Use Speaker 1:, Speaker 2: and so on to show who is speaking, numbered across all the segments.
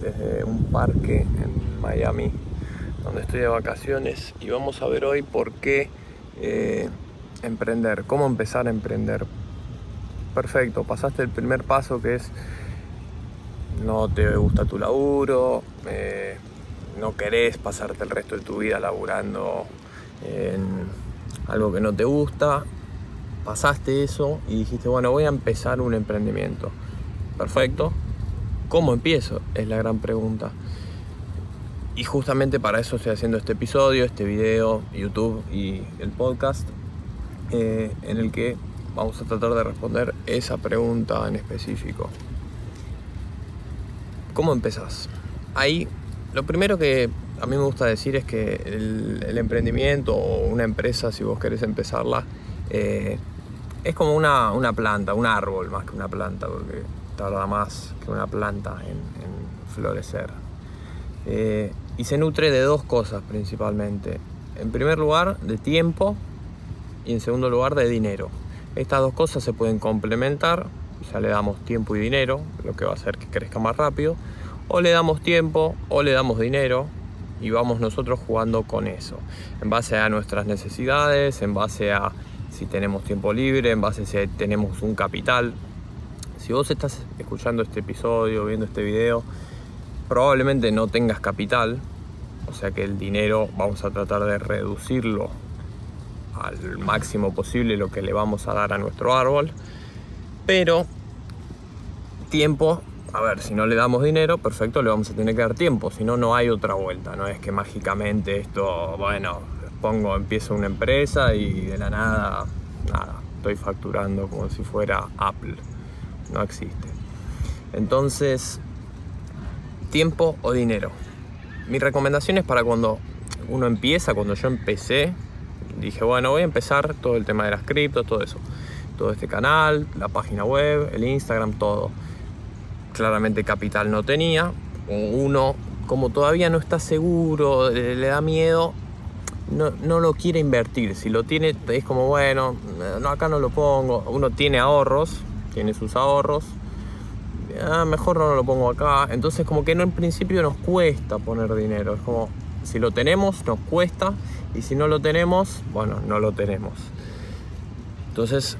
Speaker 1: desde un parque en Miami, donde estoy de vacaciones y vamos a ver hoy por qué eh, emprender, cómo empezar a emprender. Perfecto, pasaste el primer paso que es no te gusta tu laburo, eh, no querés pasarte el resto de tu vida laburando en algo que no te gusta, pasaste eso y dijiste, bueno, voy a empezar un emprendimiento. Perfecto. ¿Cómo empiezo? Es la gran pregunta. Y justamente para eso estoy haciendo este episodio, este video, YouTube y el podcast, eh, en el que vamos a tratar de responder esa pregunta en específico. ¿Cómo empezás? Ahí, lo primero que a mí me gusta decir es que el, emprendimiento o una empresa, si vos querés empezarla, eh, es como una, planta, un árbol más que una planta, porque tarda más que una planta en, florecer. Eh, y se nutre de dos cosas principalmente. En primer lugar, de tiempo y en segundo lugar, de dinero. Estas dos cosas se pueden complementar, ya le damos tiempo y dinero, lo que va a hacer que crezca más rápido, o le damos tiempo o le damos dinero y vamos nosotros jugando con eso, en base a nuestras necesidades, en base a si tenemos tiempo libre, en base a si tenemos un capital. Si vos estás escuchando este episodio, viendo este video, probablemente no tengas capital, o sea que el dinero vamos a tratar de reducirlo al máximo posible lo que le vamos a dar a nuestro árbol, pero tiempo, a ver, si no le damos dinero, perfecto, le vamos a tener que dar tiempo, si no, no hay otra vuelta, no es que mágicamente esto, bueno, pongo, empiezo una empresa y de la nada, nada, estoy facturando como si fuera Apple. No existe. Entonces, tiempo o dinero. Mi recomendación es para cuando uno empieza, cuando yo empecé, dije, bueno, voy a empezar todo el tema de las criptos, todo eso. Todo este canal, la página web, el Instagram, todo. Claramente capital no tenía. Uno, como todavía no está seguro, le da miedo, no, lo quiere invertir. Si lo tiene, es como, bueno, no, acá no lo pongo. Uno tiene ahorros, tiene sus ahorros. Ah, mejor no lo pongo acá. Entonces como que no en principio nos cuesta poner dinero. Es como, si lo tenemos, nos cuesta. Y si no lo tenemos, bueno, no lo tenemos. Entonces,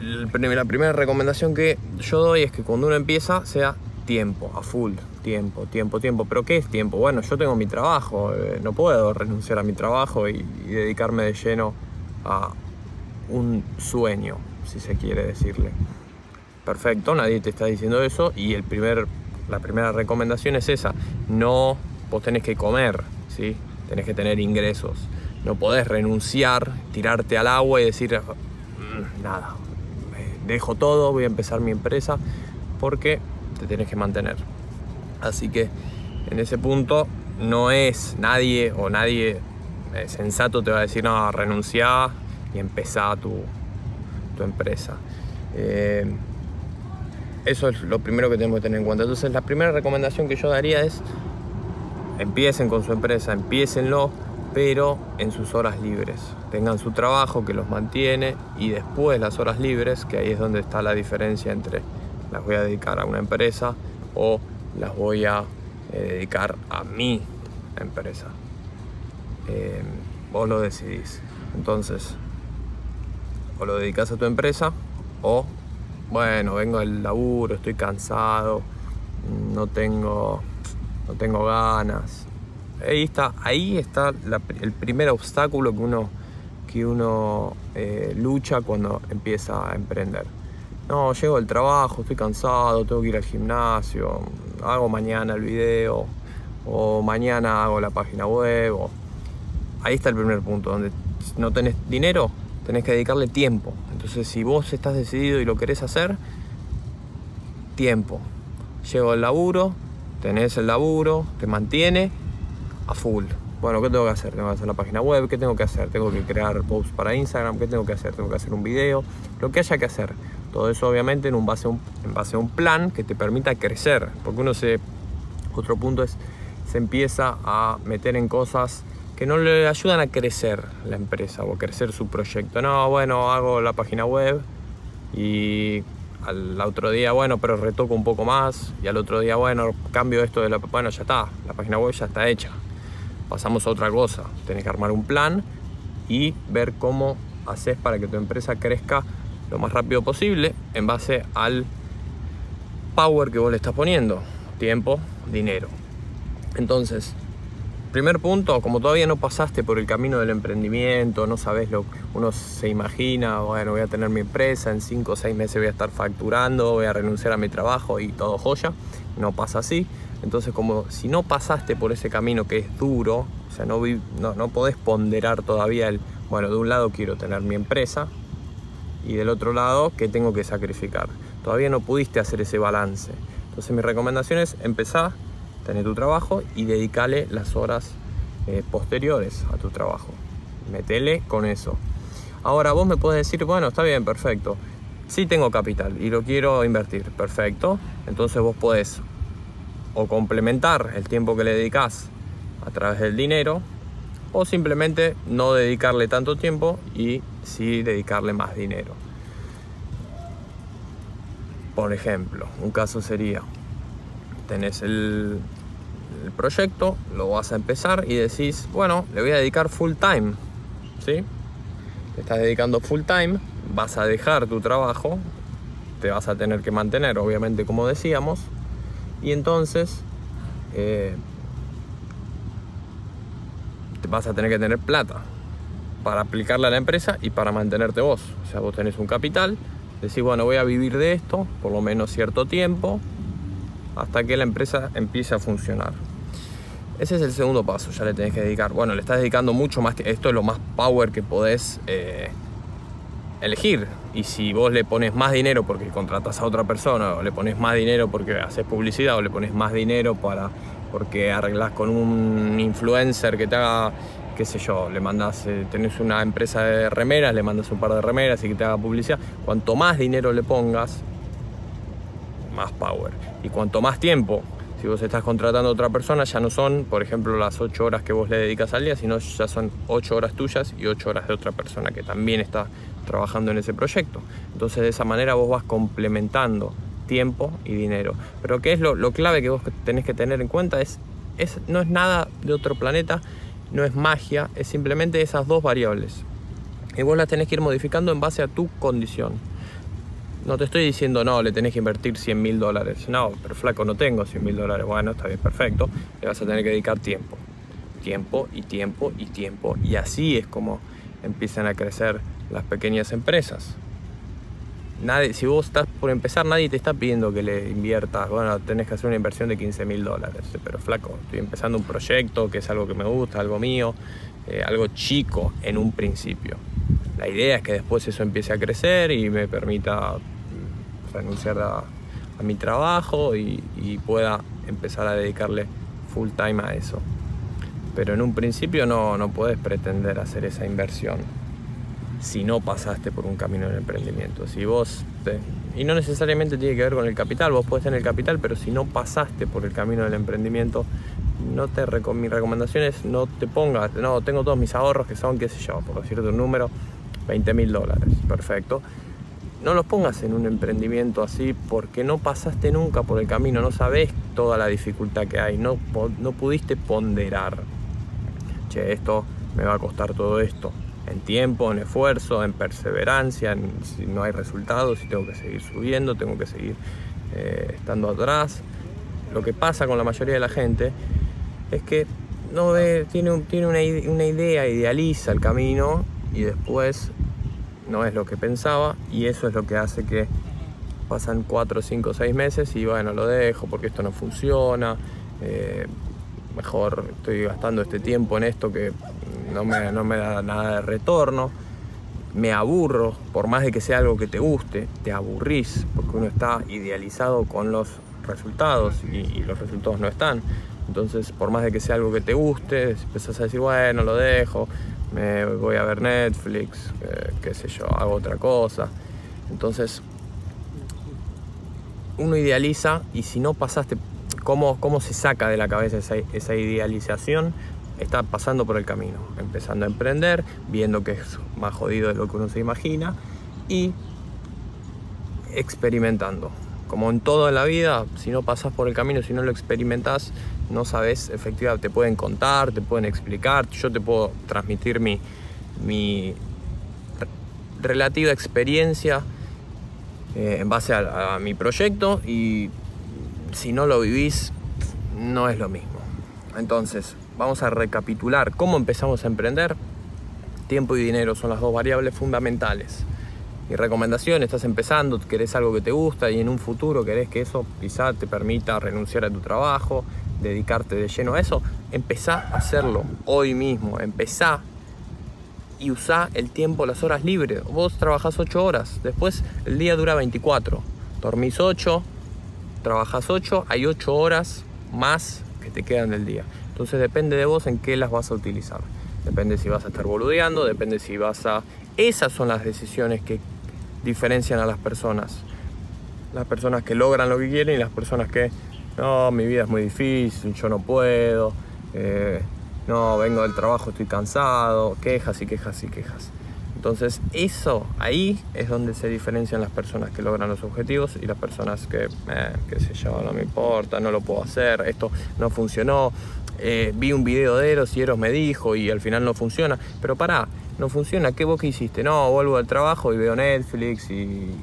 Speaker 1: la primera recomendación que yo doy es que cuando uno empieza sea tiempo, a full, tiempo, tiempo, tiempo. Pero ¿qué es tiempo? Bueno, yo tengo mi trabajo, eh, no puedo renunciar a mi trabajo y, dedicarme de lleno a un sueño, si se quiere decirle. Perfecto, nadie te está diciendo eso y el primer, la primera recomendación es esa, no, vos tenés que comer, ¿sí? tenés que tener ingresos, no podés renunciar, tirarte al agua y decir, mm, nada, dejo todo, voy a empezar mi empresa, porque te tienes que mantener. Así que en ese punto no es nadie o nadie eh, sensato te va a decir, no, renuncia y empezá tu, tu empresa. Eh, eso es lo primero que tenemos que tener en cuenta. Entonces la primera recomendación que yo daría es empiecen con su empresa, empiecenlo, pero en sus horas libres. Tengan su trabajo que los mantiene y después las horas libres, que ahí es donde está la diferencia entre las voy a dedicar a una empresa o las voy a eh, dedicar a mi empresa. Eh, vos lo decidís. Entonces, o lo dedicas a tu empresa o, bueno, vengo del laburo, estoy cansado, no tengo, no tengo ganas. Ahí está, ahí está el primer obstáculo que uno, que uno eh, lucha cuando empieza a emprender no, llego del trabajo, estoy cansado, tengo que ir al gimnasio, hago mañana el video, o mañana hago la página web. Ahí está el primer punto, donde no tenés dinero, tenés que dedicarle tiempo. Entonces, si vos estás decidido y lo querés hacer, tiempo. Llego al laburo, tenés el laburo, te mantiene a full. Bueno, ¿qué tengo que hacer? Tengo que hacer la página web, ¿qué tengo que hacer? Tengo que crear posts para Instagram, ¿qué tengo que hacer? Tengo que hacer un video, lo que haya que hacer. Todo eso obviamente en, un base, en base a un plan que te permita crecer, porque uno se... Otro punto es, se empieza a meter en cosas que no le ayudan a crecer la empresa o a crecer su proyecto. No, bueno, hago la página web y al otro día, bueno, pero retoco un poco más y al otro día, bueno, cambio esto de la... Bueno, ya está, la página web ya está hecha. Pasamos a otra cosa, tenés que armar un plan y ver cómo haces para que tu empresa crezca lo más rápido posible en base al power que vos le estás poniendo, tiempo, dinero. Entonces, primer punto, como todavía no pasaste por el camino del emprendimiento, no sabes lo que uno se imagina, bueno, voy a tener mi empresa, en 5 o 6 meses voy a estar facturando, voy a renunciar a mi trabajo y todo joya, no pasa así. Entonces, como si no pasaste por ese camino que es duro, o sea, no, no, no podés ponderar todavía el, bueno, de un lado quiero tener mi empresa y del otro lado, ¿qué tengo que sacrificar? Todavía no pudiste hacer ese balance. Entonces, mi recomendación es empezar tener tu trabajo y dedicarle las horas eh, posteriores a tu trabajo. Metele con eso. Ahora vos me puedes decir, bueno, está bien, perfecto. Sí tengo capital y lo quiero invertir, perfecto. Entonces vos podés o complementar el tiempo que le dedicas a través del dinero o simplemente no dedicarle tanto tiempo y sí dedicarle más dinero. Por ejemplo, un caso sería, tenés el, el proyecto, lo vas a empezar y decís, bueno, le voy a dedicar full time, ¿sí? Te estás dedicando full time, vas a dejar tu trabajo, te vas a tener que mantener, obviamente, como decíamos, y entonces eh, vas a tener que tener plata para aplicarla a la empresa y para mantenerte vos. O sea, vos tenés un capital, decís, bueno, voy a vivir de esto por lo menos cierto tiempo, hasta que la empresa empiece a funcionar. Ese es el segundo paso, ya le tenés que dedicar. Bueno, le estás dedicando mucho más. Esto es lo más power que podés eh, elegir. Y si vos le pones más dinero porque contratas a otra persona, o le pones más dinero porque haces publicidad, o le pones más dinero para porque arreglas con un influencer que te haga, qué sé yo, le mandas, eh, tenés una empresa de remeras, le mandas un par de remeras y que te haga publicidad. Cuanto más dinero le pongas, más power. Y cuanto más tiempo si vos estás contratando a otra persona, ya no son, por ejemplo, las 8 horas que vos le dedicas al día, sino ya son 8 horas tuyas y 8 horas de otra persona que también está trabajando en ese proyecto. Entonces de esa manera vos vas complementando tiempo y dinero. Pero ¿qué es lo, clave que vos tenés que tener en cuenta? Es, es, no es nada de otro planeta, no es magia, es simplemente esas dos variables. Y vos las tenés que ir modificando en base a tu condición. No te estoy diciendo, no, le tenés que invertir 100 mil dólares. No, pero flaco, no tengo 100 mil dólares. Bueno, está bien, perfecto. Le vas a tener que dedicar tiempo. Tiempo y tiempo y tiempo. Y así es como empiezan a crecer las pequeñas empresas. Nadie, si vos estás por empezar, nadie te está pidiendo que le inviertas. Bueno, tenés que hacer una inversión de 15 mil dólares. Pero flaco, estoy empezando un proyecto que es algo que me gusta, algo mío, eh, algo chico en un principio. La idea es que después eso empiece a crecer y me permita renunciar a, mi trabajo y, pueda empezar a dedicarle full time a eso. Pero en un principio no, no puedes pretender hacer esa inversión si no pasaste por un camino de emprendimiento. Si vos y no necesariamente tiene que ver con el capital, vos podés tener el capital, pero si no pasaste por el camino del emprendimiento, no te mi recomendación es no te pongas, no, tengo todos mis ahorros que son, qué sé yo, por decirte un número, 20 mil dólares, perfecto no los pongas en un emprendimiento así porque no pasaste nunca por el camino, no sabes toda la dificultad que hay, no, no pudiste ponderar. Che, esto me va a costar todo esto. En tiempo, en esfuerzo, en perseverancia, si no hay resultados, si tengo que seguir subiendo, tengo que seguir eh, estando atrás. Lo que pasa con la mayoría de la gente es que no tiene, tiene una, una idea, idealiza el camino y después no es lo que pensaba y eso es lo que hace que pasan 4, 5, 6 meses y bueno, lo dejo porque esto no funciona, eh, mejor estoy gastando este tiempo en esto que no me, no me da nada de retorno, me aburro, por más de que sea algo que te guste, te aburrís porque uno está idealizado con los resultados y, los resultados no están. Entonces, por más de que sea algo que te guste, empezás a decir, bueno, lo dejo, me voy a ver Netflix, eh, qué sé yo, hago otra cosa. Entonces, uno idealiza y si no pasaste, ¿cómo, cómo se saca de la cabeza esa, idealización? Está pasando por el camino, empezando a emprender, viendo que es más jodido de lo que uno se imagina y experimentando. Como en todo en la vida, si no pasas por el camino, si no lo experimentas, no sabes efectivamente, te pueden contar, te pueden explicar, yo te puedo transmitir mi, mi relativa experiencia eh, en base a, mi proyecto y si no lo vivís, no es lo mismo. Entonces, vamos a recapitular cómo empezamos a emprender. Tiempo y dinero son las dos variables fundamentales. Mi recomendación, estás empezando, querés algo que te gusta y en un futuro querés que eso quizá te permita renunciar a tu trabajo, dedicarte de lleno a eso, empezá a hacerlo hoy mismo, empezá y usá el tiempo, las horas libres. Vos trabajás 8 horas, después el día dura 24. Dormís 8, trabajás 8, hay 8 horas más que te quedan del día. Entonces depende de vos en qué las vas a utilizar. Depende si vas a estar boludeando, depende si vas a... Esas son las decisiones que diferencian a las personas. Las personas que logran lo que quieren y las personas que, no, mi vida es muy difícil, yo no puedo. Eh, no, vengo del trabajo, estoy cansado, quejas y quejas y quejas. Entonces eso, ahí es donde se diferencian las personas que logran los objetivos y las personas que, eh, qué sé yo, no me importa, no lo puedo hacer, esto no funcionó, eh, vi un video de Eros y Eros me dijo y al final no funciona. Pero pará, no funciona, ¿qué vos que hiciste? No, vuelvo al trabajo y veo Netflix y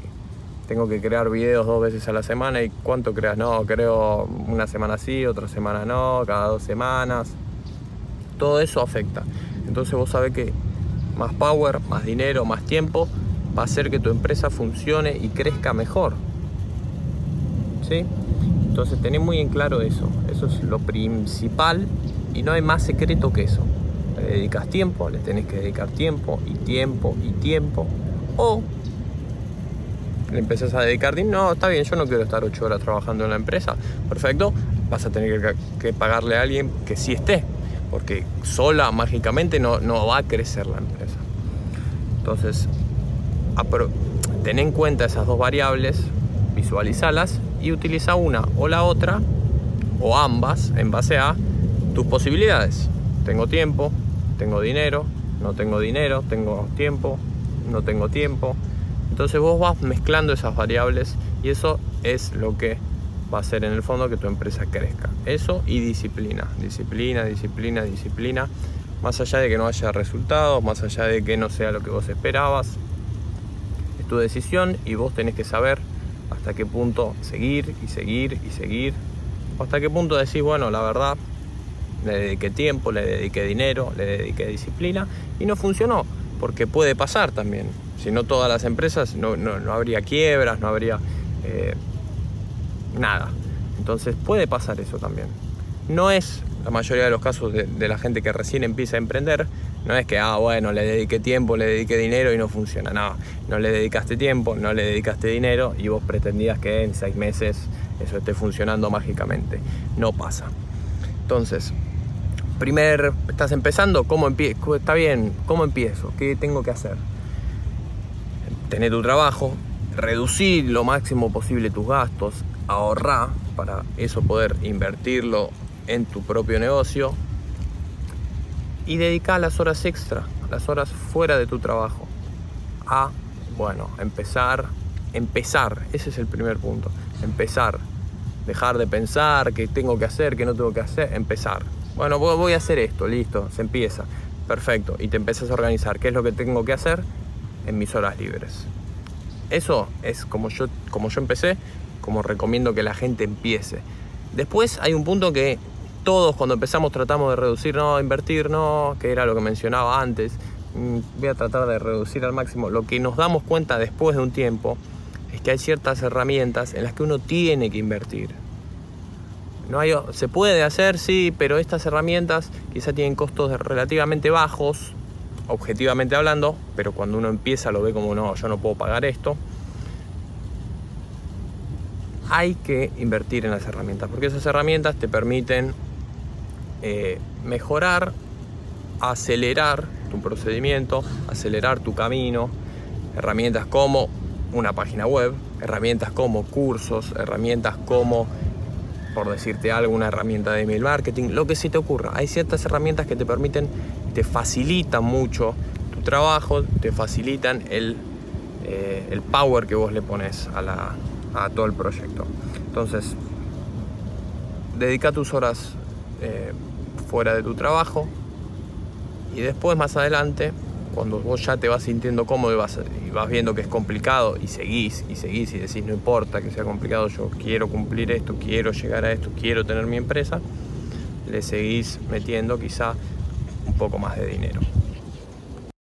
Speaker 1: tengo que crear videos dos veces a la semana y ¿cuánto creas? No, creo una semana sí, otra semana no, cada dos semanas todo eso afecta. Entonces vos sabés que más power, más dinero, más tiempo va a hacer que tu empresa funcione y crezca mejor. ¿Sí? Entonces tenés muy en claro eso. Eso es lo principal y no hay más secreto que eso. Le dedicas tiempo, le tenés que dedicar tiempo y tiempo y tiempo. O le a dedicar dinero. No, está bien, yo no quiero estar ocho horas trabajando en la empresa. Perfecto, vas a tener que, que pagarle a alguien que sí esté porque sola mágicamente no, no va a crecer la empresa. Entonces, ten en cuenta esas dos variables, visualizalas y utiliza una o la otra o ambas en base a tus posibilidades. Tengo tiempo, tengo dinero, no tengo dinero, tengo tiempo, no tengo tiempo. Entonces vos vas mezclando esas variables y eso es lo que va a ser en el fondo que tu empresa crezca. Eso y disciplina, disciplina, disciplina, disciplina. Más allá de que no haya resultados, más allá de que no sea lo que vos esperabas, es tu decisión y vos tenés que saber hasta qué punto seguir y seguir y seguir. hasta qué punto decís, bueno, la verdad, le dediqué tiempo, le dediqué dinero, le dediqué disciplina y no funcionó, porque puede pasar también. Si no todas las empresas, no, habría quiebras, no habría... Eh, nada. Entonces puede pasar eso también. No es la mayoría de los casos de, la gente que recién empieza a emprender, no es que, ah, bueno, le dediqué tiempo, le dediqué dinero y no funciona. No, no le dedicaste tiempo, no le dedicaste dinero y vos pretendías que en seis meses eso esté funcionando mágicamente. No pasa. Entonces, primer, estás empezando, ¿cómo? Está bien, ¿cómo empiezo? ¿Qué tengo que hacer? Tener tu trabajo, reducir lo máximo posible tus gastos, ahorrar para eso poder invertirlo en tu propio negocio y dedicar las horas extra, las horas fuera de tu trabajo a, bueno, empezar, empezar, ese es el primer punto, empezar, dejar de pensar qué tengo que hacer, qué no tengo que hacer, empezar. Bueno, voy a hacer esto, listo, se empieza, perfecto, y te empiezas a organizar. Qué es lo que tengo que hacer en mis horas libres. Eso es como yo, como yo empecé como recomiendo que la gente empiece. Después hay un punto que todos cuando empezamos tratamos de reducir, no, invertir, no, que era lo que mencionaba antes. Mm, voy a tratar de reducir al máximo. Lo que nos damos cuenta después de un tiempo es que hay ciertas herramientas en las que uno tiene que invertir. No hay, se puede hacer, sí, pero estas herramientas quizá tienen costos relativamente bajos, objetivamente hablando, pero cuando uno empieza lo ve como no, yo no puedo pagar esto hay que invertir en las herramientas, porque esas herramientas te permiten eh, mejorar, acelerar tu procedimiento, acelerar tu camino, herramientas como una página web, herramientas como cursos, herramientas como, por decirte algo, una herramienta de email marketing, lo que se te ocurra. Hay ciertas herramientas que te permiten, te facilitan mucho tu trabajo, te facilitan el eh, el power que vos le pones a, todo el proyecto. Entonces, dedica tus horas eh, fuera de tu trabajo y después más adelante, cuando vos ya te vas sintiendo cómodo y vas, y vas viendo que es complicado y seguís y seguís y decís no importa que sea complicado, yo quiero cumplir esto, quiero llegar a esto, quiero tener mi empresa, le seguís metiendo quizá un poco más de dinero.